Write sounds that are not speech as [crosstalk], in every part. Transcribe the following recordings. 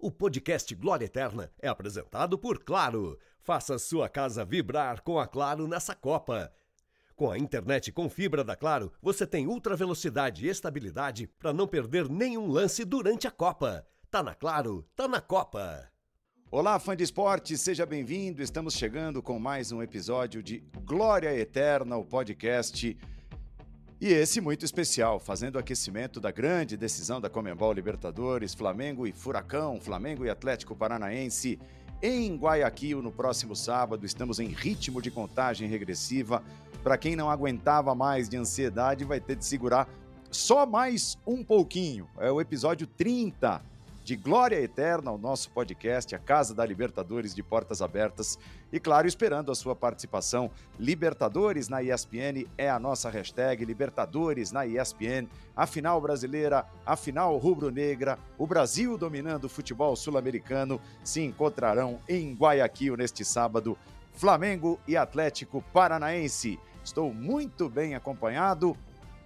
O podcast Glória Eterna é apresentado por Claro. Faça sua casa vibrar com a Claro nessa Copa. Com a internet com fibra da Claro, você tem ultra velocidade e estabilidade para não perder nenhum lance durante a Copa. Tá na Claro, tá na Copa. Olá, fã de esporte, seja bem-vindo. Estamos chegando com mais um episódio de Glória Eterna, o podcast e esse muito especial, fazendo o aquecimento da grande decisão da Comembol Libertadores, Flamengo e Furacão, Flamengo e Atlético Paranaense em Guayaquil no próximo sábado. Estamos em ritmo de contagem regressiva. Para quem não aguentava mais de ansiedade, vai ter de segurar só mais um pouquinho. É o episódio 30 de Glória Eterna, o nosso podcast, a Casa da Libertadores de Portas Abertas. E claro, esperando a sua participação. Libertadores na ESPN é a nossa hashtag, Libertadores na ESPN. A final brasileira, a final rubro-negra, o Brasil dominando o futebol sul-americano se encontrarão em Guayaquil neste sábado. Flamengo e Atlético Paranaense. Estou muito bem acompanhado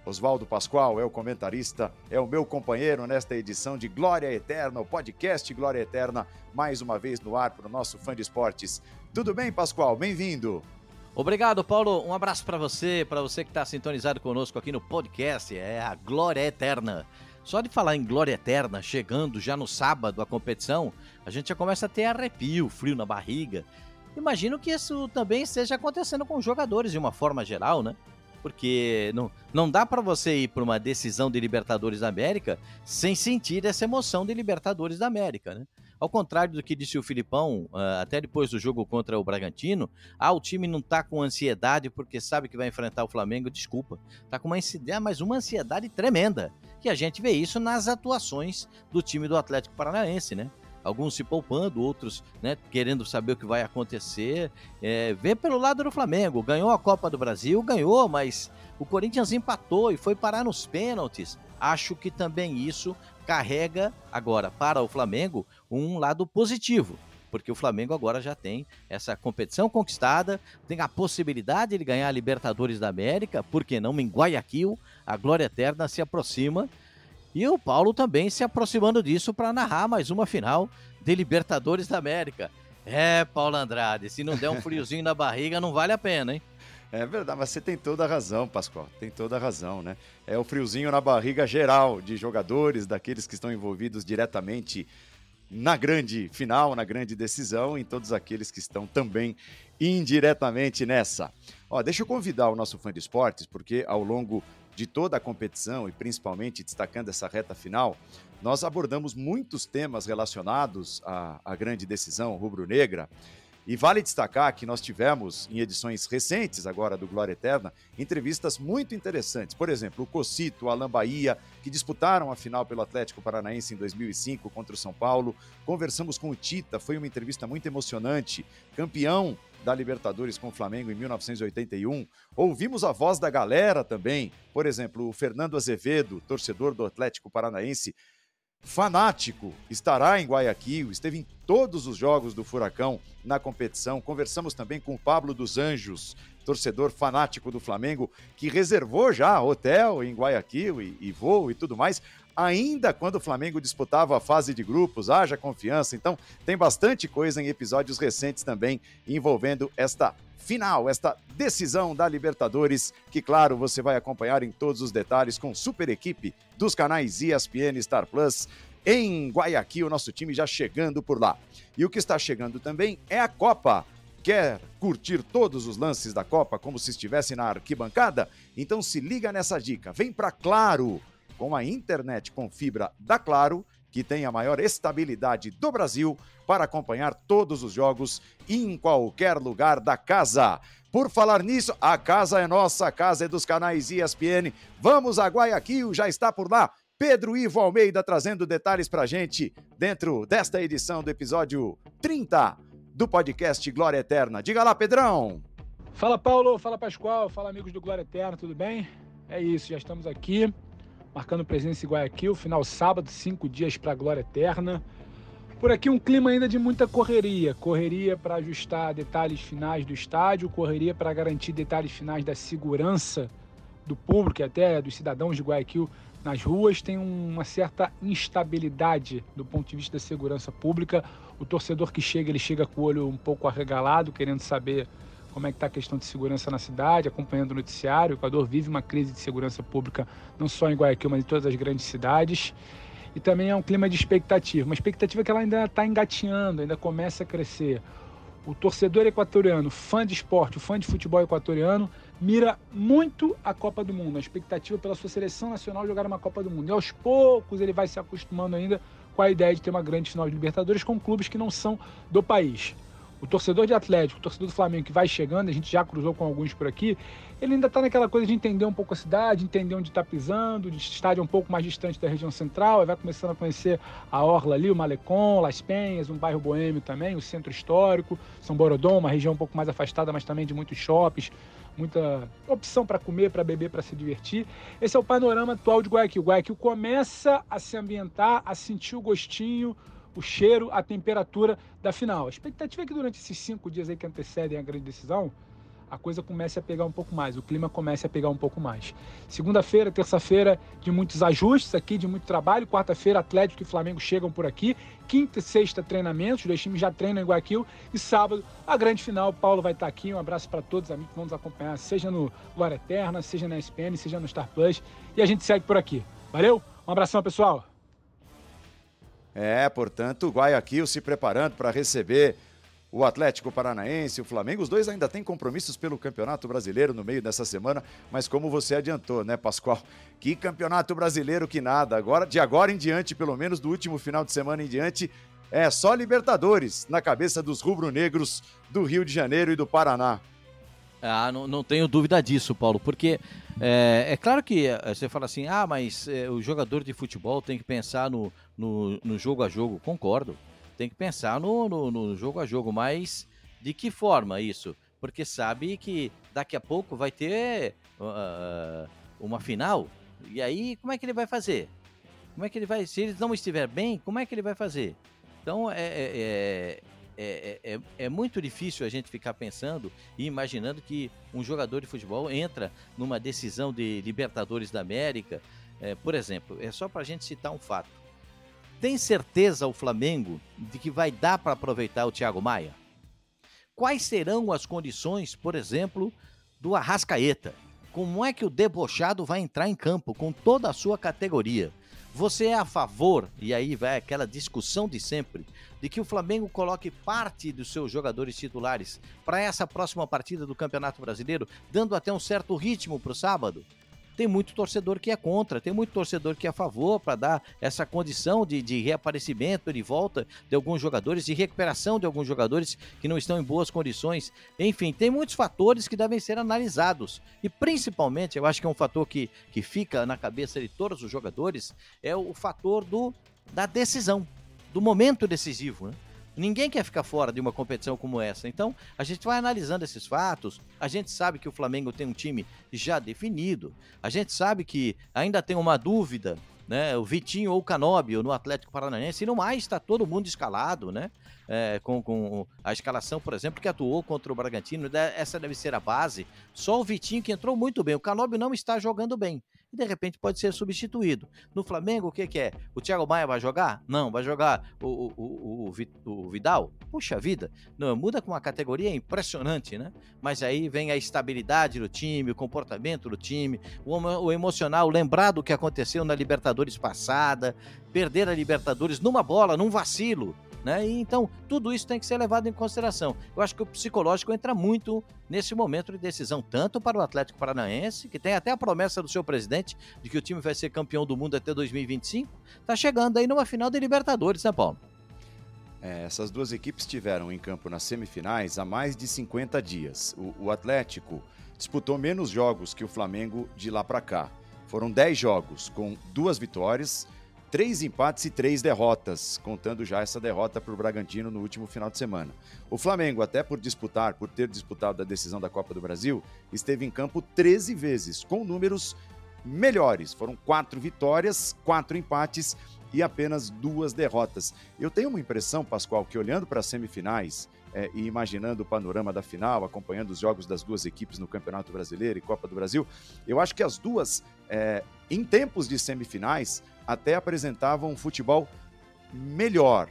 Oswaldo Pascoal é o comentarista, é o meu companheiro nesta edição de Glória Eterna, o podcast Glória Eterna, mais uma vez no ar para o nosso fã de esportes. Tudo bem, Pascoal? Bem-vindo. Obrigado, Paulo. Um abraço para você, para você que está sintonizado conosco aqui no podcast, é a Glória Eterna. Só de falar em Glória Eterna, chegando já no sábado a competição, a gente já começa a ter arrepio, frio na barriga. Imagino que isso também esteja acontecendo com os jogadores de uma forma geral, né? Porque não, não dá para você ir para uma decisão de Libertadores da América sem sentir essa emoção de Libertadores da América, né? Ao contrário do que disse o Filipão, ah, até depois do jogo contra o Bragantino, ah, o time não tá com ansiedade porque sabe que vai enfrentar o Flamengo, desculpa. Tá com uma ansiedade, mas uma ansiedade tremenda. Que a gente vê isso nas atuações do time do Atlético Paranaense, né? Alguns se poupando, outros né, querendo saber o que vai acontecer. É, vê pelo lado do Flamengo, ganhou a Copa do Brasil, ganhou, mas o Corinthians empatou e foi parar nos pênaltis. Acho que também isso carrega agora para o Flamengo um lado positivo. Porque o Flamengo agora já tem essa competição conquistada, tem a possibilidade de ganhar a Libertadores da América, porque não em Guayaquil, a glória eterna se aproxima e o Paulo também se aproximando disso para narrar mais uma final de Libertadores da América. É, Paulo Andrade, se não der um [laughs] friozinho na barriga, não vale a pena, hein? É verdade, mas você tem toda a razão, Pascoal. Tem toda a razão, né? É o friozinho na barriga geral de jogadores, daqueles que estão envolvidos diretamente na grande final, na grande decisão, e todos aqueles que estão também indiretamente nessa. Ó, deixa eu convidar o nosso fã de esportes, porque ao longo de toda a competição e principalmente destacando essa reta final, nós abordamos muitos temas relacionados à, à grande decisão rubro-negra. E vale destacar que nós tivemos, em edições recentes agora do Glória Eterna, entrevistas muito interessantes. Por exemplo, o Cocito, Alan Bahia, que disputaram a final pelo Atlético Paranaense em 2005 contra o São Paulo. Conversamos com o Tita, foi uma entrevista muito emocionante. Campeão da Libertadores com o Flamengo em 1981. Ouvimos a voz da galera também, por exemplo, o Fernando Azevedo, torcedor do Atlético Paranaense, fanático, estará em Guayaquil, esteve em todos os jogos do Furacão na competição. Conversamos também com o Pablo dos Anjos, torcedor fanático do Flamengo, que reservou já hotel em Guayaquil e, e voo e tudo mais ainda quando o Flamengo disputava a fase de grupos, haja confiança. Então, tem bastante coisa em episódios recentes também envolvendo esta final, esta decisão da Libertadores, que, claro, você vai acompanhar em todos os detalhes com super equipe dos canais ESPN Star Plus. Em Guayaquil, nosso time já chegando por lá. E o que está chegando também é a Copa. Quer curtir todos os lances da Copa como se estivesse na arquibancada? Então se liga nessa dica. Vem para Claro com a internet com fibra da Claro, que tem a maior estabilidade do Brasil para acompanhar todos os jogos em qualquer lugar da casa. Por falar nisso, a casa é nossa, a casa é dos canais ESPN. Vamos a Guayaquil, já está por lá. Pedro Ivo Almeida trazendo detalhes para gente dentro desta edição do episódio 30 do podcast Glória Eterna. Diga lá, Pedrão. Fala, Paulo. Fala, Pascoal. Fala, amigos do Glória Eterna. Tudo bem? É isso, já estamos aqui marcando presença em Guayaquil, final sábado, cinco dias para a glória eterna. Por aqui um clima ainda de muita correria, correria para ajustar detalhes finais do estádio, correria para garantir detalhes finais da segurança do público e até dos cidadãos de Guayaquil nas ruas tem uma certa instabilidade do ponto de vista da segurança pública. O torcedor que chega, ele chega com o olho um pouco arregalado, querendo saber como é que está a questão de segurança na cidade, acompanhando o noticiário. O Equador vive uma crise de segurança pública, não só em Guayaquil, mas em todas as grandes cidades. E também é um clima de expectativa, uma expectativa que ela ainda está engatinhando, ainda começa a crescer. O torcedor equatoriano, fã de esporte, fã de futebol equatoriano, mira muito a Copa do Mundo, a expectativa pela sua seleção nacional jogar uma Copa do Mundo. E aos poucos ele vai se acostumando ainda com a ideia de ter uma grande final de Libertadores com clubes que não são do país. O torcedor de Atlético, o torcedor do Flamengo que vai chegando, a gente já cruzou com alguns por aqui, ele ainda está naquela coisa de entender um pouco a cidade, entender onde está pisando, de estádio um pouco mais distante da região central, aí vai começando a conhecer a Orla ali, o Malecon, Las Penhas, um bairro boêmio também, o centro histórico, São Borodom, uma região um pouco mais afastada, mas também de muitos shoppings, muita opção para comer, para beber, para se divertir. Esse é o panorama atual de Guayaquil. Guayaquil começa a se ambientar, a sentir o gostinho o cheiro, a temperatura da final. A expectativa é que durante esses cinco dias aí que antecedem a grande decisão, a coisa comece a pegar um pouco mais, o clima comece a pegar um pouco mais. Segunda-feira, terça-feira, de muitos ajustes aqui, de muito trabalho. Quarta-feira, Atlético e Flamengo chegam por aqui. Quinta e sexta, treinamentos. Os dois times já treinam em Guayaquil. E sábado, a grande final. O Paulo vai estar aqui. Um abraço para todos os amigos que vão nos acompanhar, seja no Glória Eterna, seja na SPN, seja no Star Plus. E a gente segue por aqui. Valeu? Um abração, pessoal. É, portanto, o Guayaquil se preparando para receber o Atlético Paranaense, o Flamengo, os dois ainda têm compromissos pelo Campeonato Brasileiro no meio dessa semana, mas como você adiantou, né, Pascoal? Que Campeonato Brasileiro que nada. Agora, de agora em diante, pelo menos do último final de semana em diante, é só Libertadores na cabeça dos rubro-negros do Rio de Janeiro e do Paraná. Ah, não, não tenho dúvida disso, Paulo, porque é, é claro que é, você fala assim, ah, mas é, o jogador de futebol tem que pensar no, no, no jogo a jogo. Concordo, tem que pensar no, no, no, jogo a jogo, mas de que forma isso? Porque sabe que daqui a pouco vai ter uh, uma final, e aí como é que ele vai fazer? Como é que ele vai, se ele não estiver bem, como é que ele vai fazer? Então é, é, é é, é, é, muito difícil a gente ficar pensando e imaginando que um jogador de futebol entra numa decisão de Libertadores da América. É, por exemplo, é só para a gente citar um fato. Tem certeza o Flamengo de que vai dar para aproveitar o Thiago Maia? Quais serão as condições, por exemplo, do Arrascaeta? Como é que o debochado vai entrar em campo com toda a sua categoria? Você é a favor, e aí vai aquela discussão de sempre, de que o Flamengo coloque parte dos seus jogadores titulares para essa próxima partida do Campeonato Brasileiro, dando até um certo ritmo para o sábado? Tem muito torcedor que é contra, tem muito torcedor que é a favor para dar essa condição de, de reaparecimento, de volta de alguns jogadores, de recuperação de alguns jogadores que não estão em boas condições. Enfim, tem muitos fatores que devem ser analisados. E principalmente, eu acho que é um fator que, que fica na cabeça de todos os jogadores, é o fator do, da decisão, do momento decisivo. Né? Ninguém quer ficar fora de uma competição como essa. Então, a gente vai analisando esses fatos. A gente sabe que o Flamengo tem um time já definido. A gente sabe que ainda tem uma dúvida, né? O Vitinho ou o Canóbio no Atlético Paranaense. E no mais, está todo mundo escalado, né? É, com, com, a escalação, por exemplo, que atuou contra o Bragantino. Essa deve ser a base. Só o Vitinho que entrou muito bem. O Canóbio não está jogando bem e de repente pode ser substituído. No Flamengo, o que, que é? O Thiago Maia vai jogar? Não, vai jogar o, o, o, o, Vidal? Puxa vida, não, muda com uma categoria impressionante, né? Mas aí vem a estabilidade do time, o comportamento do time, o, o emocional, lembrar do que aconteceu na Libertadores passada, perder a Libertadores numa bola, num vacilo. Né? E, então, tudo isso tem que ser levado em consideração. Eu acho que o psicológico entra muito nesse momento de decisão, tanto para o Atlético Paranaense, que tem até a promessa do seu presidente de que o time vai ser campeão do mundo até 2025, está chegando aí numa final de Libertadores, né, Paulo? É, essas duas equipes estiveram em campo nas semifinais há mais de 50 dias. O, o Atlético disputou menos jogos que o Flamengo de lá para cá. Foram 10 jogos, com duas vitórias três empates e três derrotas, contando já essa derrota para o Bragantino no último final de semana. O Flamengo, até por disputar, por ter disputado a decisão da Copa do Brasil, esteve em campo 13 vezes, com números melhores. Foram quatro vitórias, quatro empates e apenas duas derrotas. Eu tenho uma impressão, Pascoal, que olhando para as semifinais, é, e imaginando o panorama da final, acompanhando os jogos das duas equipes no Campeonato Brasileiro e Copa do Brasil, eu acho que as duas, é, em tempos de semifinais, até apresentavam um futebol melhor.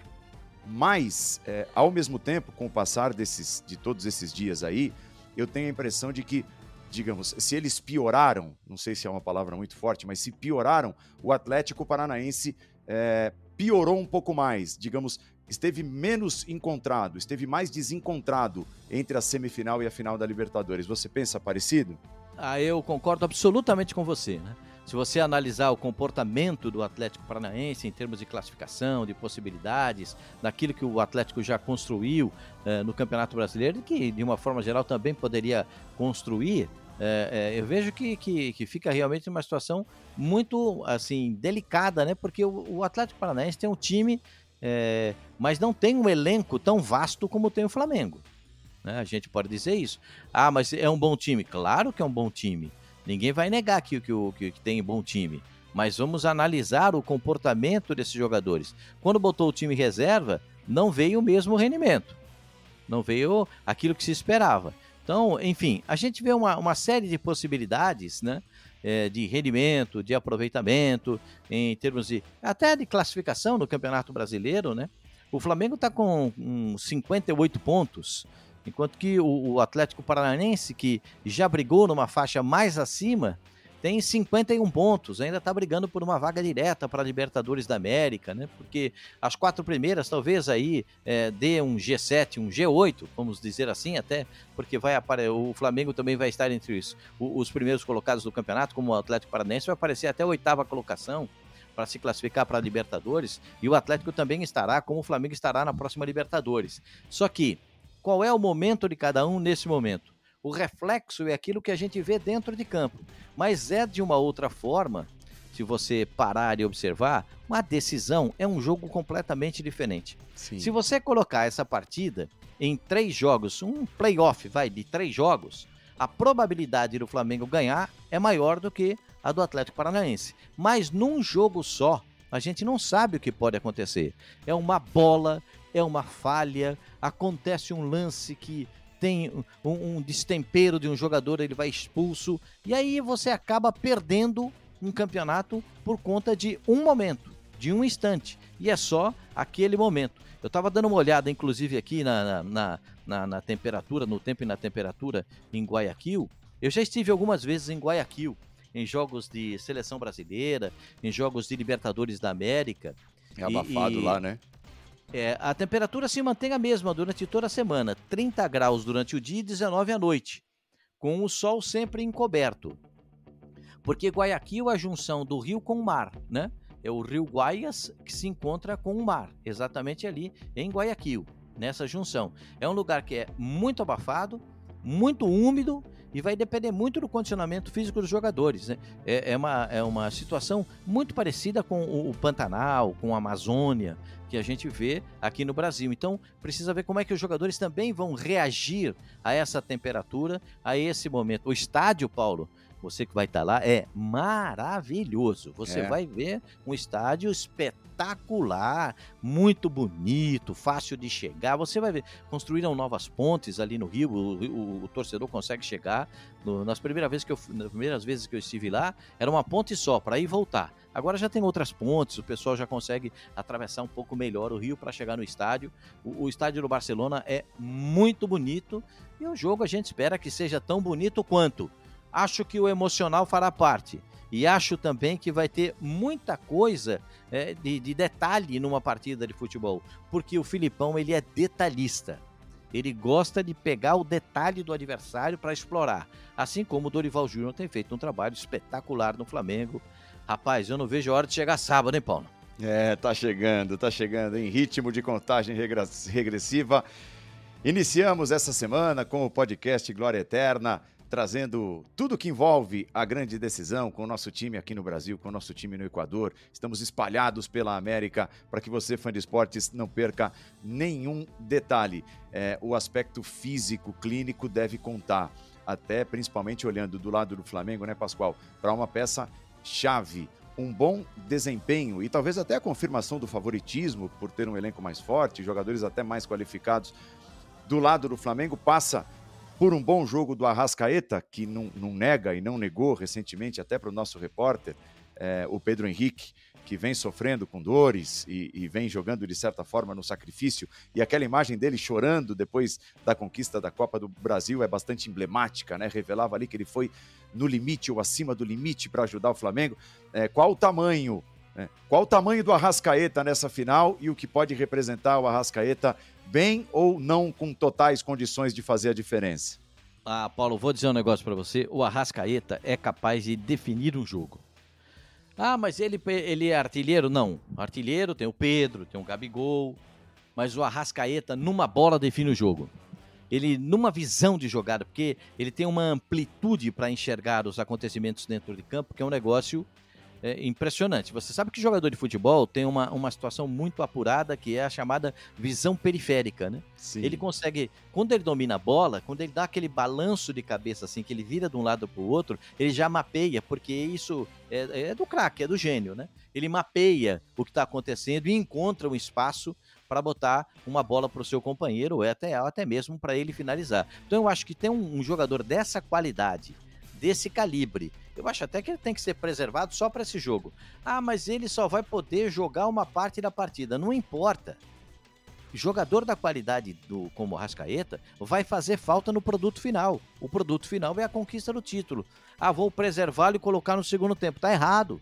Mas, é, ao mesmo tempo, com o passar desses, de todos esses dias aí, eu tenho a impressão de que, digamos, se eles pioraram, não sei se é uma palavra muito forte, mas se pioraram, o Atlético Paranaense é, piorou um pouco mais, digamos, esteve menos encontrado, esteve mais desencontrado entre a semifinal e a final da Libertadores. Você pensa parecido? Ah, eu concordo absolutamente com você, né? Se você analisar o comportamento do Atlético Paranaense em termos de classificação, de possibilidades, daquilo que o Atlético já construiu eh, no Campeonato Brasileiro que, de uma forma geral, também poderia construir, eh, eh, eu vejo que, que, que, fica realmente uma situação muito assim delicada, né? Porque o, o Atlético Paranaense tem um time, mas não tem um elenco tão vasto como tem o Flamengo. Né? A gente pode dizer isso. Ah, mas é um bom time. Claro que é um bom time. Ninguém vai negar que, que, que, que tem bom time. Mas vamos analisar o comportamento desses jogadores. Quando botou o time reserva, não veio o mesmo rendimento. Não veio aquilo que se esperava. Então, enfim, a gente vê uma, uma série de possibilidades, né? É, de rendimento, de aproveitamento, em termos de até de classificação no Campeonato Brasileiro, né? O Flamengo está com um, 58 pontos, Enquanto que o, o Atlético Paranaense, que já brigou numa faixa mais acima, tem 51 pontos, ainda está brigando por uma vaga direta para a Libertadores da América, né? Porque as quatro primeiras talvez aí é, dê um G7, um G8, vamos dizer assim, até porque vai o Flamengo também vai estar entre os, os primeiros colocados do campeonato, como o Atlético Paranaense, vai aparecer até a oitava colocação para se classificar para a Libertadores, e o Atlético também estará, como o Flamengo estará na próxima Libertadores. Só que qual é o momento de cada um nesse momento? O reflexo é aquilo que a gente vê dentro de campo, mas é de uma outra forma. Se você parar e observar, uma decisão é um jogo completamente diferente. Sim. Se você colocar essa partida em três jogos, um playoff, vai, de três jogos, a probabilidade do Flamengo ganhar é maior do que a do Atlético Paranaense. Mas num jogo só, a gente não sabe o que pode acontecer. É uma bola, é uma falha, acontece um lance que tem um, um destempero de um jogador, ele vai expulso, e aí você acaba perdendo um campeonato por conta de um momento, de um instante, e é só aquele momento. Eu estava dando uma olhada, inclusive, aqui na, na, na, na, temperatura, no tempo e na temperatura em Guayaquil. Eu já estive algumas vezes em Guayaquil, em jogos de seleção brasileira, em jogos de Libertadores da América. É abafado e, lá, né? É, a temperatura se mantém a mesma durante toda a semana, 30 graus durante o dia e 19 à noite, com o sol sempre encoberto. Porque Guayaquil é a junção do rio com o mar, né? É o rio Guaias que se encontra com o mar, exatamente ali em Guayaquil, nessa junção. É um lugar que é muito abafado, muito úmido e vai depender muito do condicionamento físico dos jogadores. Né? É, é, uma, é uma situação muito parecida com o, o, Pantanal, com a Amazônia, que a gente vê aqui no Brasil. Então, precisa ver como é que os jogadores também vão reagir a essa temperatura, a esse momento. O estádio, Paulo, você que vai estar lá, é maravilhoso. Você é. vai ver um estádio espetacular, muito bonito, fácil de chegar. Você vai ver, construíram novas pontes ali no Rio, o, o, o torcedor consegue chegar. No, nas, primeiras vezes que eu, nas primeiras vezes que eu estive lá, era uma ponte só, para ir e voltar. Agora já tem outras pontes, o pessoal já consegue atravessar um pouco melhor o rio para chegar no estádio. O, o, estádio do Barcelona é muito bonito e o jogo a gente espera que seja tão bonito quanto acho que o emocional fará parte. E acho também que vai ter muita coisa é, de, de, detalhe numa partida de futebol. Porque o Filipão ele é detalhista. Ele gosta de pegar o detalhe do adversário para explorar. Assim como o Dorival Júnior tem feito um trabalho espetacular no Flamengo. Rapaz, eu não vejo a hora de chegar sábado, hein, Paulo? É, tá chegando, tá chegando em ritmo de contagem regressiva. Iniciamos essa semana com o podcast Glória Eterna trazendo tudo que envolve a grande decisão com o nosso time aqui no Brasil, com o nosso time no Equador. Estamos espalhados pela América para que você, fã de esportes, não perca nenhum detalhe. É, o aspecto físico, clínico deve contar, até principalmente olhando do lado do Flamengo, né, Pascoal? Para uma peça chave um bom desempenho e talvez até a confirmação do favoritismo por ter um elenco mais forte, jogadores até mais qualificados do lado do Flamengo passa por um bom jogo do Arrascaeta, que não, não nega e não negou recentemente, até para o nosso repórter, é, o Pedro Henrique, que vem sofrendo com dores e, e, vem jogando de certa forma no sacrifício. E aquela imagem dele chorando depois da conquista da Copa do Brasil é bastante emblemática, né? Revelava ali que ele foi no limite ou acima do limite para ajudar o Flamengo. É, qual o tamanho? Né? Qual o tamanho do Arrascaeta nessa final e o que pode representar o Arrascaeta bem ou não com totais condições de fazer a diferença? Ah, Paulo, vou dizer um negócio para você. O Arrascaeta é capaz de definir um jogo. Ah, mas ele, ele é artilheiro? Não. Artilheiro tem o Pedro, tem o Gabigol. Mas o Arrascaeta, numa bola, define o jogo. Ele, numa visão de jogada, porque ele tem uma amplitude para enxergar os acontecimentos dentro de campo, que é um negócio é, impressionante. Você sabe que jogador de futebol tem uma, uma situação muito apurada que é a chamada visão periférica, né? Sim. Ele consegue, quando ele domina a bola, quando ele dá aquele balanço de cabeça assim, que ele vira de um lado para o outro, ele já mapeia, porque isso é, é do craque, é do gênio, né? Ele mapeia o que está acontecendo e encontra um espaço para botar uma bola para o seu companheiro ou até, até mesmo para ele finalizar. Então eu acho que tem um, um jogador dessa qualidade, desse calibre, eu acho até que ele tem que ser preservado só para esse jogo. Ah, mas ele só vai poder jogar uma parte da partida. Não importa. Jogador da qualidade do como Rascaeta vai fazer falta no produto final. O produto final é a conquista do título. Ah, vou preservá-lo e colocar no segundo tempo. Tá errado.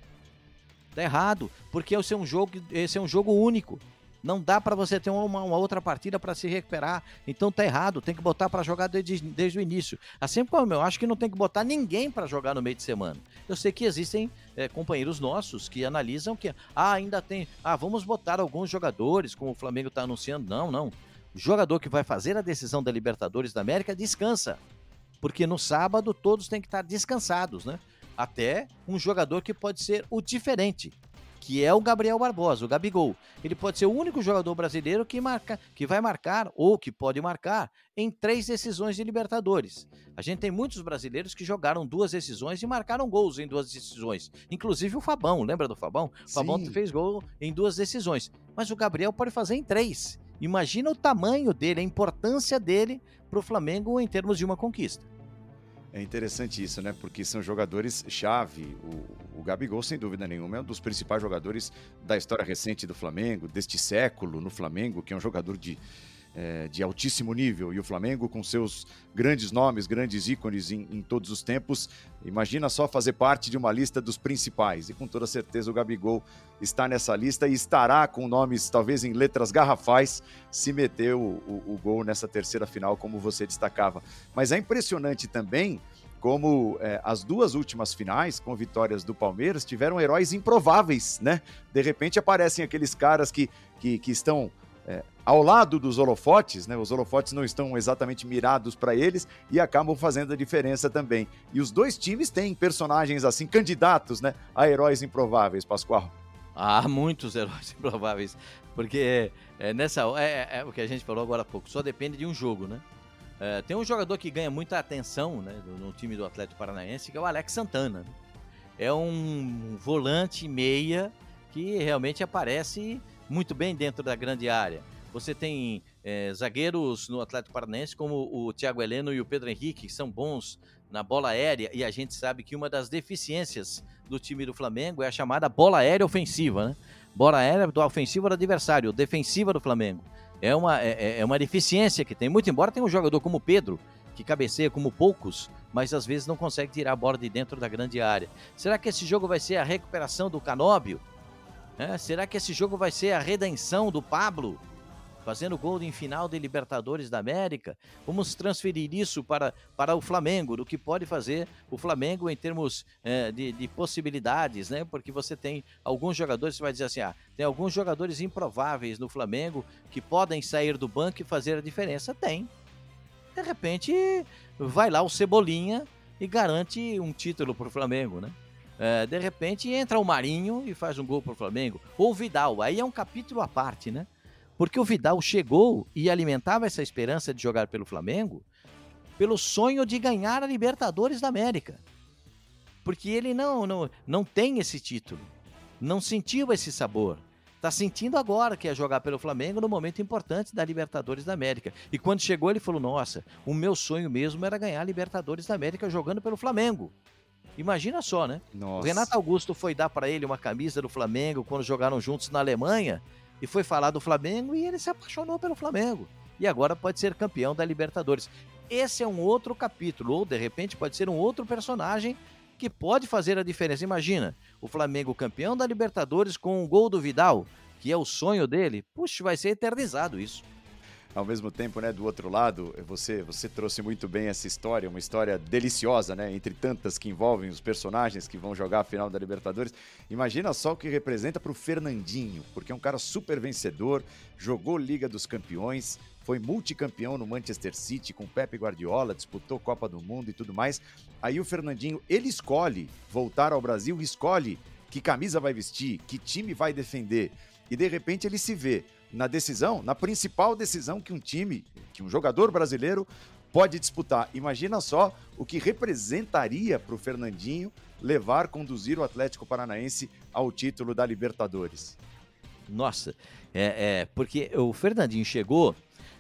Tá errado, porque esse é um jogo, esse é um jogo único. Não dá para você ter uma, uma outra partida para se recuperar. Então tá errado, tem que botar para jogar desde, desde o início. Assim como eu acho que não tem que botar ninguém para jogar no meio de semana. Eu sei que existem é, companheiros nossos que analisam que ah, ainda tem, ah, vamos botar alguns jogadores, como o Flamengo está anunciando. Não, não. O jogador que vai fazer a decisão da Libertadores da América descansa. Porque no sábado todos têm que estar descansados, né? Até um jogador que pode ser o diferente que é o Gabriel Barbosa, o Gabigol. Ele pode ser o único jogador brasileiro que marca, que vai marcar ou que pode marcar em três decisões de Libertadores. A gente tem muitos brasileiros que jogaram duas decisões e marcaram gols em duas decisões. Inclusive o Fabão, lembra do Fabão? O Fabão fez gol em duas decisões, mas o Gabriel pode fazer em três. Imagina o tamanho dele, a importância dele para o Flamengo em termos de uma conquista. É interessante isso, né? Porque são jogadores chave. O, o Gabigol, sem dúvida nenhuma, é um dos principais jogadores da história recente do Flamengo, deste século no Flamengo, que é um jogador de, é, de altíssimo nível. E o Flamengo, com seus grandes nomes, grandes ícones em, em, todos os tempos, imagina só fazer parte de uma lista dos principais. E com toda certeza o Gabigol está nessa lista e estará com nomes, talvez em letras garrafais, se meter o, o, gol nessa terceira final, como você destacava. Mas é impressionante também como é, as duas últimas finais, com vitórias do Palmeiras, tiveram heróis improváveis, né? De repente aparecem aqueles caras que, que, que estão é, ao lado dos holofotes, né? Os holofotes não estão exatamente mirados para eles e acabam fazendo a diferença também. E os dois times têm personagens assim, candidatos, né? A heróis improváveis, Pascoal. Há muitos heróis [laughs] improváveis, porque é, nessa é, é, é, o que a gente falou agora há pouco, só depende de um jogo, né? É, tem um jogador que ganha muita atenção né, no time do Atlético Paranaense, que é o Alex Santana. É um volante meia que realmente aparece muito bem dentro da grande área. Você tem é, zagueiros no Atlético Paranaense como o Thiago Heleno e o Pedro Henrique, que são bons na bola aérea, e a gente sabe que uma das deficiências do time do Flamengo é a chamada bola aérea ofensiva, né? Bola aérea do ofensivo do adversário, defensiva do Flamengo. É uma, é, é, é uma deficiência que tem, muito embora tenha um jogador como o Pedro, que cabeceia como poucos, mas às vezes não consegue tirar a bola de dentro da grande área. Será que esse jogo vai ser a recuperação do Canóbio? É, será que esse jogo vai ser a redenção do Pablo? Fazendo gol em final de Libertadores da América? Vamos transferir isso para, para o Flamengo, do que pode fazer o Flamengo em termos é, de, de, possibilidades, né? Porque você tem alguns jogadores, você vai dizer assim, ah, tem alguns jogadores improváveis no Flamengo que podem sair do banco e fazer a diferença. Tem. De repente, vai lá o Cebolinha e garante um título para o Flamengo, né? É, de repente entra o Marinho e faz um gol para o Flamengo. Ou o Vidal, aí é um capítulo à parte, né? Porque o Vidal chegou e alimentava essa esperança de jogar pelo Flamengo pelo sonho de ganhar a Libertadores da América. Porque ele não, não, não tem esse título, não sentiu esse sabor. Tá sentindo agora que ia jogar pelo Flamengo no momento importante da Libertadores da América. E quando chegou, ele falou: Nossa, o meu sonho mesmo era ganhar a Libertadores da América jogando pelo Flamengo. Imagina só, né? Nossa. O Renato Augusto foi dar para ele uma camisa do Flamengo quando jogaram juntos na Alemanha e foi falar do Flamengo e ele se apaixonou pelo Flamengo. E agora pode ser campeão da Libertadores. Esse é um outro capítulo, ou de repente pode ser um outro personagem que pode fazer a diferença. Imagina, o Flamengo campeão da Libertadores com um gol do Vidal, que é o sonho dele. Puxa, vai ser eternizado isso ao mesmo tempo, né, do outro lado, você você trouxe muito bem essa história, uma história deliciosa, né, entre tantas que envolvem os personagens que vão jogar a final da Libertadores. Imagina só o que representa para o Fernandinho, porque é um cara super vencedor, jogou Liga dos Campeões, foi multicampeão no Manchester City com Pepe Guardiola, disputou Copa do Mundo e tudo mais. Aí o Fernandinho, ele escolhe voltar ao Brasil, escolhe que camisa vai vestir, que time vai defender. E de repente ele se vê na decisão, na principal decisão que um time, que um jogador brasileiro pode disputar. Imagina só o que representaria para o Fernandinho levar, conduzir o Atlético Paranaense ao título da Libertadores. Nossa, é, é porque o Fernandinho chegou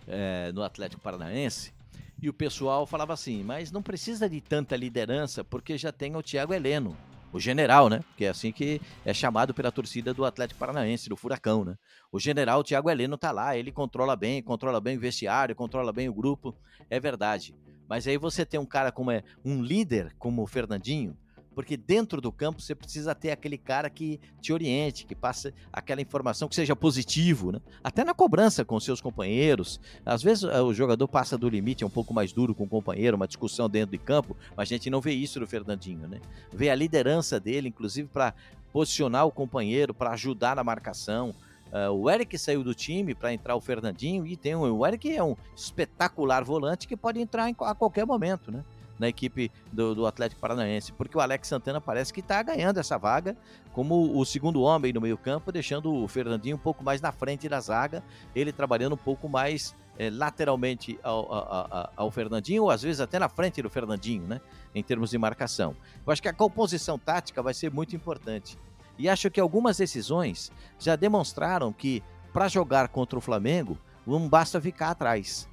é, no Atlético Paranaense e o pessoal falava assim, mas não precisa de tanta liderança porque já tem o Thiago Heleno o general, né? Que é assim que é chamado pela torcida do Atlético Paranaense, do Furacão, né? O general Thiago Heleno tá lá, ele controla bem, controla bem o vestiário, controla bem o grupo, é verdade. Mas aí você tem um cara como é um líder como o Fernandinho, porque dentro do campo você precisa ter aquele cara que te oriente, que passe aquela informação que seja positivo, né? Até na cobrança com seus companheiros. Às vezes eh, o jogador passa do limite, é um pouco mais duro com o companheiro, uma discussão dentro de campo, mas a gente não vê isso no Fernandinho, né? Vê a liderança dele, inclusive para posicionar o companheiro, para ajudar na marcação. Uh, o Eric saiu do time para entrar o Fernandinho e tem um, o Eric é um espetacular volante que pode entrar em, a qualquer momento, né? Na equipe do, do Atlético Paranaense, porque o Alex Santana parece que está ganhando essa vaga como o segundo homem no meio-campo, deixando o Fernandinho um pouco mais na frente da zaga, ele trabalhando um pouco mais é, lateralmente ao, ao, ao, Fernandinho, ou às vezes até na frente do Fernandinho, né? Em termos de marcação. Eu acho que a composição tática vai ser muito importante. E acho que algumas decisões já demonstraram que para jogar contra o Flamengo, não basta ficar atrás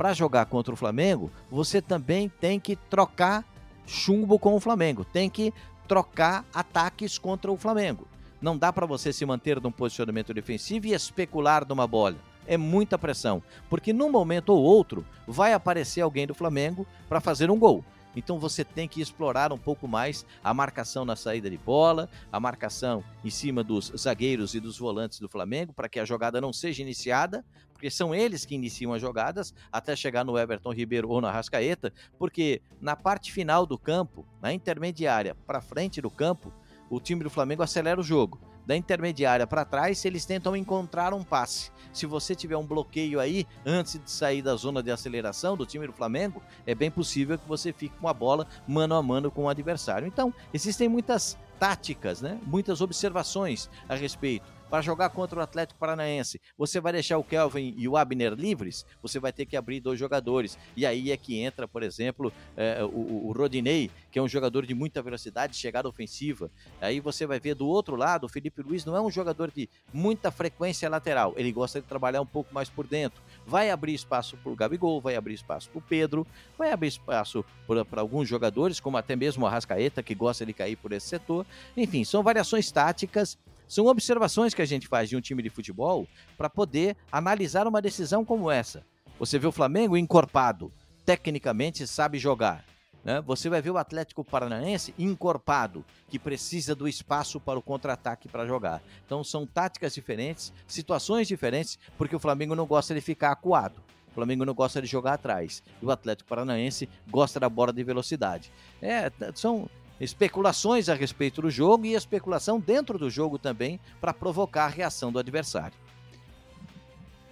para jogar contra o Flamengo, você também tem que trocar chumbo com o Flamengo, tem que trocar ataques contra o Flamengo. Não dá para você se manter num posicionamento defensivo e especular numa bola. É muita pressão, porque num momento ou outro vai aparecer alguém do Flamengo para fazer um gol. Então você tem que explorar um pouco mais a marcação na saída de bola, a marcação em cima dos zagueiros e dos volantes do Flamengo, para que a jogada não seja iniciada, porque são eles que iniciam as jogadas até chegar no Everton Ribeiro ou na Rascaeta, porque na parte final do campo, na intermediária para frente do campo, o time do Flamengo acelera o jogo da intermediária para trás, eles tentam encontrar um passe. Se você tiver um bloqueio aí antes de sair da zona de aceleração do time do Flamengo, é bem possível que você fique com a bola mano a mano com o adversário. Então, existem muitas táticas, né? Muitas observações a respeito para jogar contra o Atlético Paranaense, você vai deixar o Kelvin e o Abner livres, você vai ter que abrir dois jogadores. E aí é que entra, por exemplo, é, o, o Rodinei, que é um jogador de muita velocidade, chegada ofensiva. Aí você vai ver do outro lado, o Felipe Luiz não é um jogador de muita frequência lateral, ele gosta de trabalhar um pouco mais por dentro. Vai abrir espaço para o Gabigol, vai abrir espaço para o Pedro, vai abrir espaço para alguns jogadores, como até mesmo o Arrascaeta, que gosta de cair por esse setor. Enfim, são variações táticas são observações que a gente faz de um time de futebol para poder analisar uma decisão como essa. Você vê o Flamengo encorpado, tecnicamente sabe jogar. Né? Você vai ver o Atlético Paranaense encorpado, que precisa do espaço para o contra-ataque para jogar. Então são táticas diferentes, situações diferentes, porque o Flamengo não gosta de ficar acuado. O Flamengo não gosta de jogar atrás. E o Atlético Paranaense gosta da bola de velocidade. É, são especulações a respeito do jogo e especulação dentro do jogo também para provocar a reação do adversário.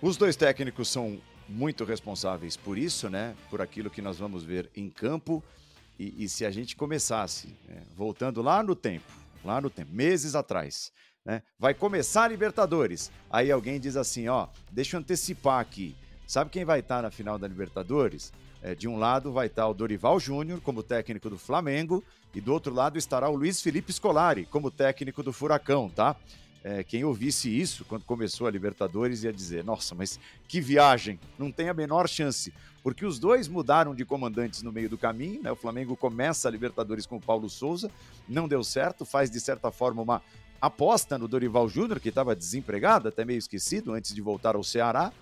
Os dois técnicos são muito responsáveis por isso, né? Por aquilo que nós vamos ver em campo. E, e se a gente começasse, né? voltando lá no tempo, lá no tempo, meses atrás, né? Vai começar a Libertadores. Aí alguém diz assim, ó, deixa eu antecipar aqui. Sabe quem vai estar na final da Libertadores? É, de um lado vai estar o Dorival Júnior como técnico do Flamengo e do outro lado estará o Luiz Felipe Scolari como técnico do Furacão, tá? é, quem ouvisse isso quando começou a Libertadores ia dizer: nossa, mas que viagem, não tem a menor chance, porque os dois mudaram de comandantes no meio do caminho. Né? O Flamengo começa a Libertadores com o Paulo Souza, não deu certo, faz de certa forma uma aposta no Dorival Júnior, que estava desempregado, até meio esquecido antes de voltar ao Ceará.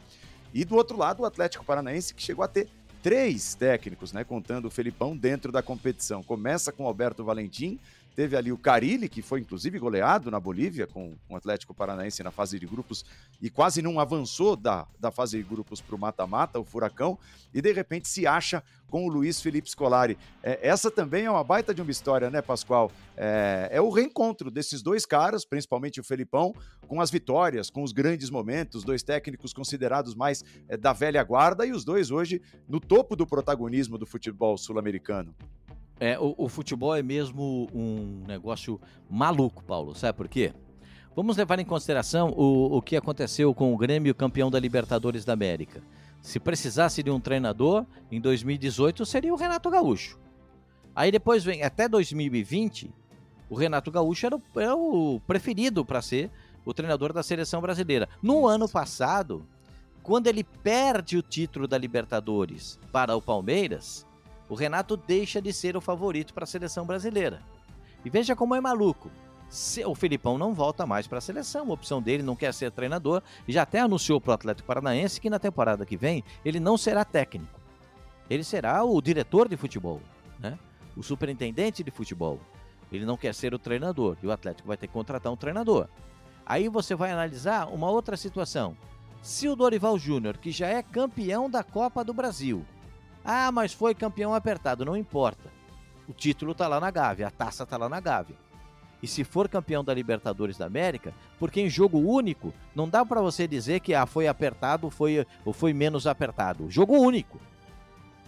E do outro lado, o Atlético Paranaense, que chegou a ter três técnicos, né, contando o Felipão dentro da competição. Começa com Alberto Valentim, Teve ali o Carilli, que foi inclusive goleado na Bolívia com o Atlético Paranaense na fase de grupos e quase não avançou da, da fase de grupos para o mata-mata, o Furacão, e de repente se acha com o Luiz Felipe Scolari. É, essa também é uma baita de uma história, né, Pascoal? É, é, o reencontro desses dois caras, principalmente o Felipão, com as vitórias, com os grandes momentos, dois técnicos considerados mais é, da velha guarda e os dois hoje no topo do protagonismo do futebol sul-americano. É, o, o, futebol é mesmo um negócio maluco, Paulo. Sabe por quê? Vamos levar em consideração o, o que aconteceu com o Grêmio campeão da Libertadores da América. Se precisasse de um treinador, em 2018 seria o Renato Gaúcho. Aí depois vem até 2020, o Renato Gaúcho era o, era o preferido para ser o treinador da seleção brasileira. No ano passado, quando ele perde o título da Libertadores para o Palmeiras, o Renato deixa de ser o favorito para a seleção brasileira. E veja como é maluco. O Filipão não volta mais para a seleção, a opção dele não quer ser treinador, e já até anunciou para o Atlético Paranaense que na temporada que vem ele não será técnico. Ele será o diretor de futebol, né? o superintendente de futebol. Ele não quer ser o treinador, e o Atlético vai ter que contratar um treinador. Aí você vai analisar uma outra situação. Se o Dorival Júnior, que já é campeão da Copa do Brasil, ah, mas foi campeão apertado, não importa. O título está lá na Gávea, a taça está lá na Gávea. E se for campeão da Libertadores da América, porque em jogo único não dá para você dizer que ah, foi apertado foi, ou foi menos apertado. Jogo único.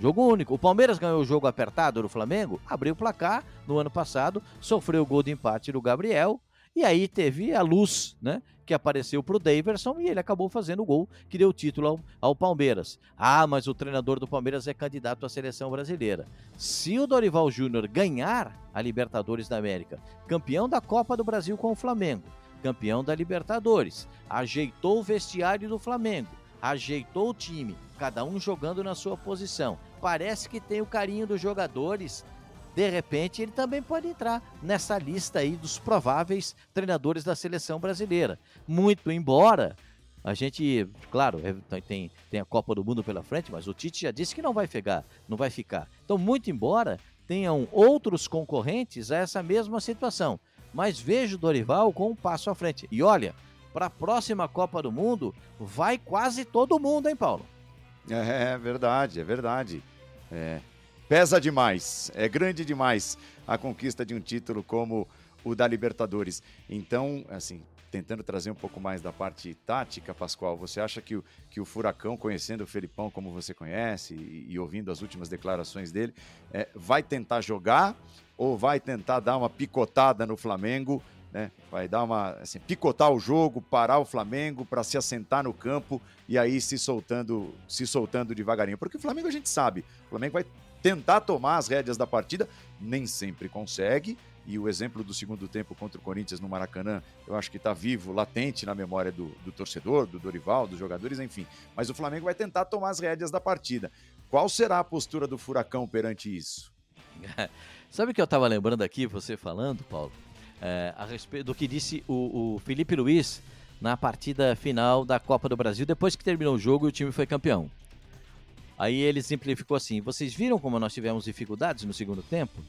Jogo único. O Palmeiras ganhou o jogo apertado do Flamengo, abriu o placar no ano passado, sofreu o gol de empate do Gabriel, e aí teve a luz, né? Que apareceu para o Daverson e ele acabou fazendo o gol que deu título ao, ao, Palmeiras. Ah, mas o treinador do Palmeiras é candidato à seleção brasileira. Se o Dorival Júnior ganhar a Libertadores da América, campeão da Copa do Brasil com o Flamengo, campeão da Libertadores, ajeitou o vestiário do Flamengo, ajeitou o time, cada um jogando na sua posição. Parece que tem o carinho dos jogadores de repente ele também pode entrar nessa lista aí dos prováveis treinadores da seleção brasileira. Muito embora a gente, claro, é, tem, tem a Copa do Mundo pela frente, mas o Tite já disse que não vai ficar, não vai ficar. Então, muito embora tenham outros concorrentes a essa mesma situação, mas vejo o Dorival com um passo à frente. E olha, para a próxima Copa do Mundo vai quase todo mundo, hein, Paulo? É, é verdade, é verdade. É, Pesa demais, é grande demais a conquista de um título como o da Libertadores. Então, assim, tentando trazer um pouco mais da parte tática, Pascoal, você acha que o, que o Furacão, conhecendo o Felipão como você conhece e, e ouvindo as últimas declarações dele, é, vai tentar jogar ou vai tentar dar uma picotada no Flamengo? Né? Vai dar uma assim, picotar o jogo, parar o Flamengo para se assentar no campo e aí se soltando, se soltando devagarinho. Porque o Flamengo a gente sabe, o Flamengo vai tentar tomar as rédeas da partida, nem sempre consegue. E o exemplo do segundo tempo contra o Corinthians no Maracanã, eu acho que está vivo, latente na memória do, do torcedor, do Dorival, dos jogadores, enfim. Mas o Flamengo vai tentar tomar as rédeas da partida. Qual será a postura do Furacão perante isso? [laughs] Sabe o que eu estava lembrando aqui, você falando, Paulo, é, a respeito do que disse o, o Felipe Luiz na partida final da Copa do Brasil, depois que terminou o jogo e o time foi campeão. Aí ele simplificou assim: vocês viram como nós tivemos dificuldades no segundo tempo?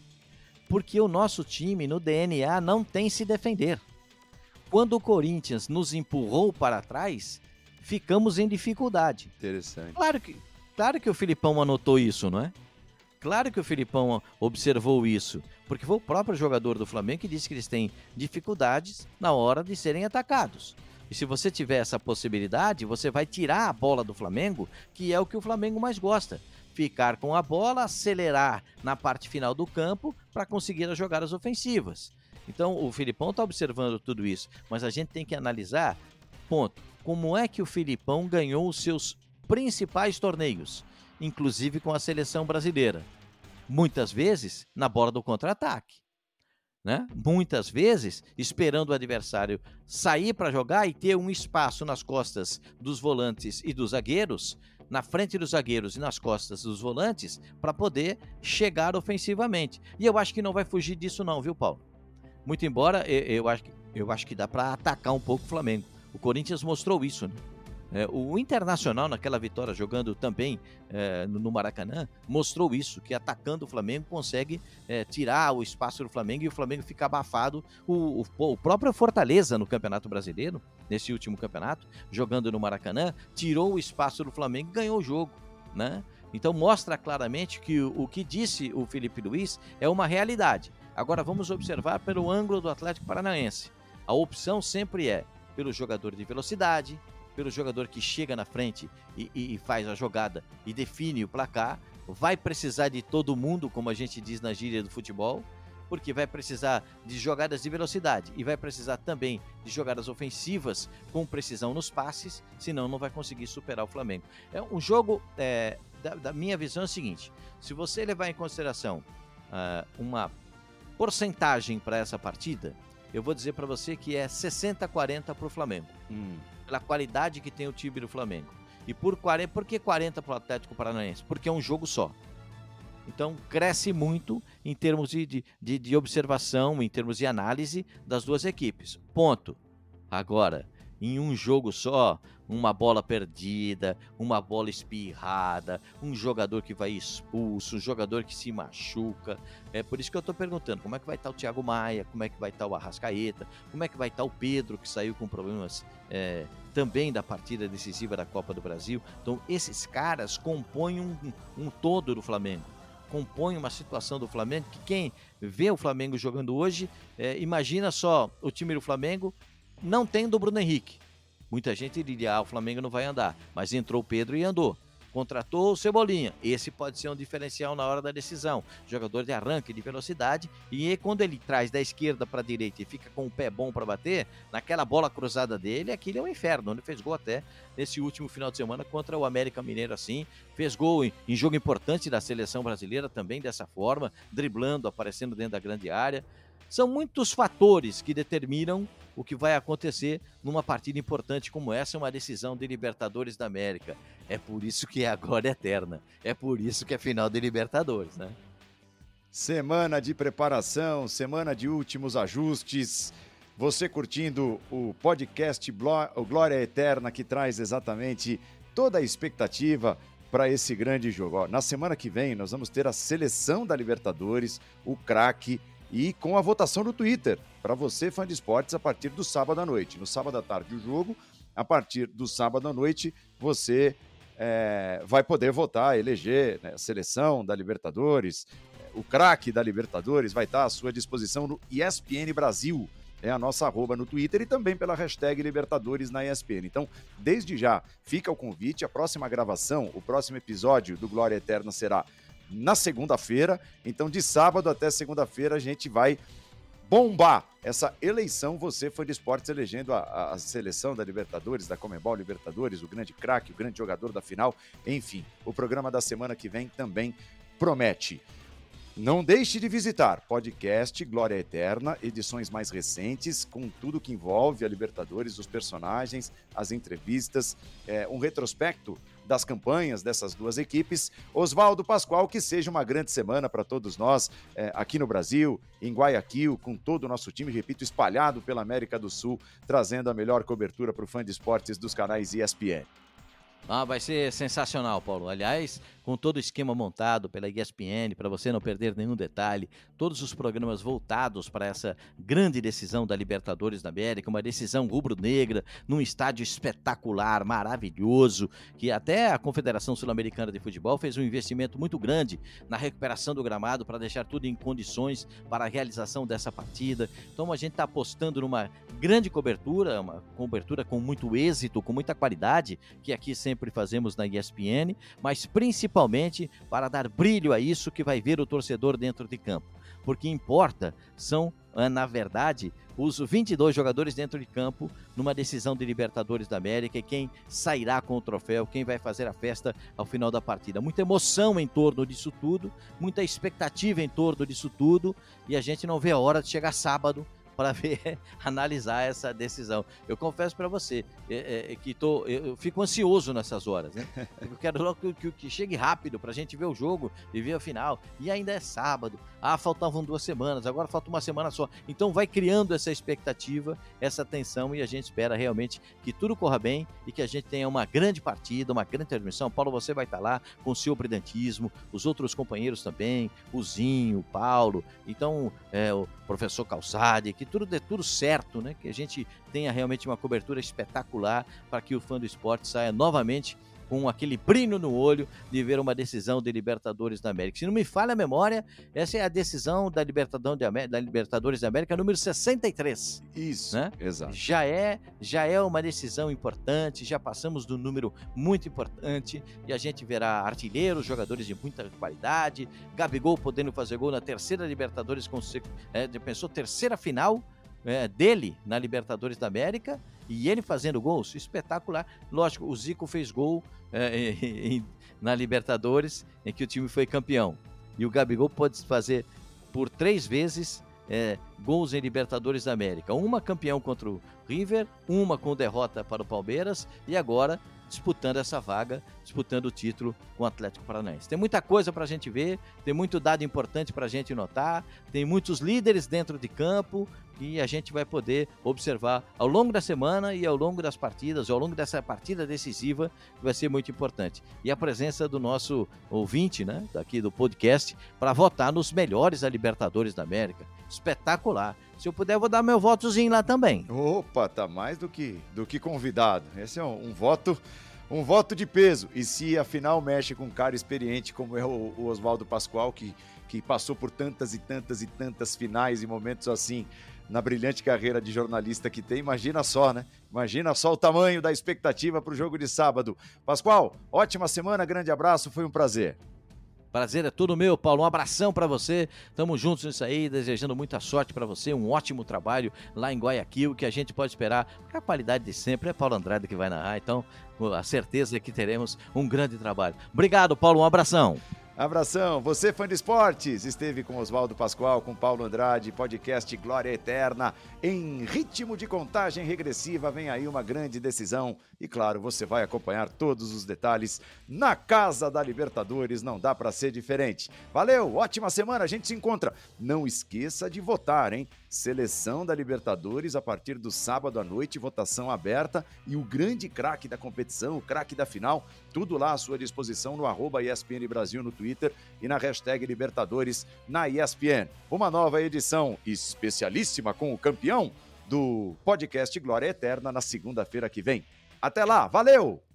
Porque o nosso time no DNA não tem se defender. Quando o Corinthians nos empurrou para trás, ficamos em dificuldade. Interessante. Claro que, claro que o Filipão anotou isso, não é? Claro que o Filipão observou isso, porque foi o próprio jogador do Flamengo que disse que eles têm dificuldades na hora de serem atacados. E se você tiver essa possibilidade, você vai tirar a bola do Flamengo, que é o que o Flamengo mais gosta. Ficar com a bola, acelerar na parte final do campo para conseguir as jogadas ofensivas. Então o Filipão está observando tudo isso, mas a gente tem que analisar, ponto, como é que o Filipão ganhou os seus principais torneios, inclusive com a seleção brasileira. Muitas vezes na bola do contra-ataque. Né? Muitas vezes esperando o adversário sair para jogar e ter um espaço nas costas dos volantes e dos zagueiros, na frente dos zagueiros e nas costas dos volantes, para poder chegar ofensivamente. E eu acho que não vai fugir disso não, viu, Paulo? Muito embora eu, acho que eu acho que dá para atacar um pouco o Flamengo. O Corinthians mostrou isso, né? É, o Internacional, naquela vitória, jogando também é, no Maracanã, mostrou isso: que atacando o Flamengo consegue é, tirar o espaço do Flamengo e o Flamengo fica abafado. O, o, o, próprio Fortaleza no Campeonato Brasileiro, nesse último campeonato, jogando no Maracanã, tirou o espaço do Flamengo e ganhou o jogo. Né? Então mostra claramente que o, o que disse o Felipe Luiz é uma realidade. Agora vamos observar pelo ângulo do Atlético Paranaense. A opção sempre é pelo jogador de velocidade, pelo jogador que chega na frente e, e, e faz a jogada e define o placar. Vai precisar de todo mundo, como a gente diz na gíria do futebol, porque vai precisar de jogadas de velocidade e vai precisar também de jogadas ofensivas com precisão nos passes, senão não vai conseguir superar o Flamengo. É um jogo, é, da, da, minha visão é o seguinte: se você levar em consideração uh, uma porcentagem para essa partida, eu vou dizer para você que é 60-40 para o Flamengo. Hum pela qualidade que tem o time do Flamengo. E por 40, por que 40 para o Atlético Paranaense? Porque é um jogo só. Então cresce muito em termos de, de, de observação, em termos de análise das duas equipes. Ponto. Agora, em um jogo só, uma bola perdida, uma bola espirrada, um jogador que vai expulso, um jogador que se machuca. É por isso que eu estou perguntando como é que vai estar tá o Thiago Maia, como é que vai estar tá o Arrascaeta, como é que vai estar tá o Pedro, que saiu com problemas é, também da partida decisiva da Copa do Brasil. Então, esses caras compõem um, um todo do Flamengo compõem uma situação do Flamengo que quem vê o Flamengo jogando hoje, é, imagina só o time do Flamengo não tendo o Bruno Henrique. Muita gente diria, ah, o Flamengo não vai andar, mas entrou o Pedro e andou. Contratou o Cebolinha. Esse pode ser um diferencial na hora da decisão. Jogador de arranque, de velocidade. E quando ele traz da esquerda para a direita e fica com o pé bom para bater, naquela bola cruzada dele, aquilo é um inferno. Ele fez gol até nesse último final de semana contra o América Mineiro assim. Fez gol em, em jogo importante da seleção brasileira também dessa forma, driblando, aparecendo dentro da grande área. São muitos fatores que determinam o que vai acontecer numa partida importante como essa, uma decisão de Libertadores da América. É por isso que é a glória eterna. É por isso que é final de Libertadores, né? Semana de preparação, semana de últimos ajustes. Você curtindo o podcast Glória Eterna que traz exatamente toda a expectativa para esse grande jogo. Na semana que vem nós vamos ter a seleção da Libertadores, o craque e com a votação no Twitter, para você, fã de esportes, a partir do sábado à noite. No sábado à tarde, o jogo. A partir do sábado à noite, você é, vai poder votar, eleger né, a seleção da Libertadores. O craque da Libertadores vai estar à sua disposição no ESPN Brasil. É a nossa arroba no Twitter e também pela hashtag Libertadores na ESPN. Então, desde já, fica o convite. A próxima gravação, o próximo episódio do Glória Eterna será na segunda-feira. Então, de sábado até segunda-feira, a gente vai bombar essa eleição. Você foi de esportes elegendo a, a, seleção da Libertadores, da Comebol Libertadores, o grande craque, o grande jogador da final. Enfim, o programa da semana que vem também promete. Não deixe de visitar podcast Glória Eterna, edições mais recentes, com tudo que envolve a Libertadores, os personagens, as entrevistas, é, um retrospecto das campanhas dessas duas equipes. Oswaldo Pascoal, que seja uma grande semana para todos nós é, aqui no Brasil, em Guayaquil, com todo o nosso time, repito, espalhado pela América do Sul, trazendo a melhor cobertura para o fã de esportes dos canais ESPN. Ah, vai ser sensacional, Paulo. Aliás, com todo o esquema montado pela ESPN, para você não perder nenhum detalhe, todos os programas voltados para essa grande decisão da Libertadores da América, uma decisão rubro-negra, num estádio espetacular, maravilhoso, que até a Confederação Sul-Americana de Futebol fez um investimento muito grande na recuperação do gramado para deixar tudo em condições para a realização dessa partida. Então a gente está apostando numa grande cobertura, uma cobertura com muito êxito, com muita qualidade, que aqui sempre fazemos na ESPN, mas principalmente para dar brilho a isso que vai ver o torcedor dentro de campo. porque importa são, ah, na verdade, os 22 jogadores dentro de campo numa decisão de Libertadores da América e quem sairá com o troféu, quem vai fazer a festa ao final da partida. Muita emoção em torno disso tudo, muita expectativa em torno disso tudo e a gente não vê a hora de chegar sábado para ver, [laughs] analisar essa decisão. Eu confesso para você é, é, que tô, eu, fico ansioso nessas horas, né? [laughs] Eu quero logo que, que, que chegue rápido para a gente ver o jogo e ver a final. E ainda é sábado. Ah, faltavam duas semanas, agora falta uma semana só. Então vai criando essa expectativa, essa tensão e a gente espera realmente que tudo corra bem e que a gente tenha uma grande partida, uma grande transmissão. Paulo, você vai estar lá com o seu brilhantismo, os outros companheiros também, o Zinho, o Paulo, então é, o professor Calçade, que tudo dê tudo certo, né? Que a gente tenha realmente uma cobertura espetacular para que o fã do esporte saia novamente com aquele brilho no olho de ver uma decisão de Libertadores da América. Se não me falha a memória, essa é a decisão da, da Libertadores da América número 63. Isso, né? exato. Já é, já é uma decisão importante, já passamos do número muito importante e a gente verá artilheiros, jogadores de muita qualidade, Gabigol podendo fazer gol na terceira Libertadores, é, pensou terceira final é, dele na Libertadores da América e ele fazendo gols, espetacular. Lógico, o Zico fez gol é, [laughs] em, na Libertadores, em que o time foi campeão. E o Gabigol pode fazer por três vezes é, gols em Libertadores da América. Uma campeão contra o River, uma com derrota para o Palmeiras e agora disputando essa vaga, disputando o título com o Atlético Paranaense. Tem muita coisa para a gente ver, tem muito dado importante para a gente notar, tem muitos líderes dentro de campo e a gente vai poder observar ao longo da semana e ao longo das partidas, ao longo dessa partida decisiva, que vai ser muito importante. E a presença do nosso ouvinte, né, daqui do podcast, para votar nos melhores da Libertadores da América. Espetacular. Se eu puder, vou dar meu votozinho lá também. Opa, tá mais do que, do que convidado. Esse é um, um voto um voto de peso. E se afinal mexe com um cara experiente como é o, o Oswaldo Pascoal, que, que passou por tantas e tantas e tantas finais e momentos assim na brilhante carreira de jornalista que tem, imagina só, né? Imagina só o tamanho da expectativa para o jogo de sábado. Pascoal, ótima semana, grande abraço, foi um prazer. Prazer é todo meu, Paulo. Um abração para você. Tamo juntos nisso aí, desejando muita sorte para você, um ótimo trabalho lá em Guayaquil, que a gente pode esperar. A qualidade de sempre é Paulo Andrade que vai narrar, então a certeza é que teremos um grande trabalho. Obrigado, Paulo. Um abração. Abração, você fã de esportes, esteve com Oswaldo Pascoal, com Paulo Andrade, podcast Glória Eterna, em ritmo de contagem regressiva, vem aí uma grande decisão. E claro, você vai acompanhar todos os detalhes na Casa da Libertadores, não dá para ser diferente. Valeu, ótima semana, a gente se encontra. Não esqueça de votar, hein? Seleção da Libertadores a partir do sábado à noite, votação aberta. E o grande craque da competição, o craque da final, tudo lá à sua disposição no arroba ESPN Brasil no Twitter e na hashtag Libertadores na ESPN. Uma nova edição especialíssima com o campeão do podcast Glória Eterna na segunda-feira que vem. Até lá, valeu!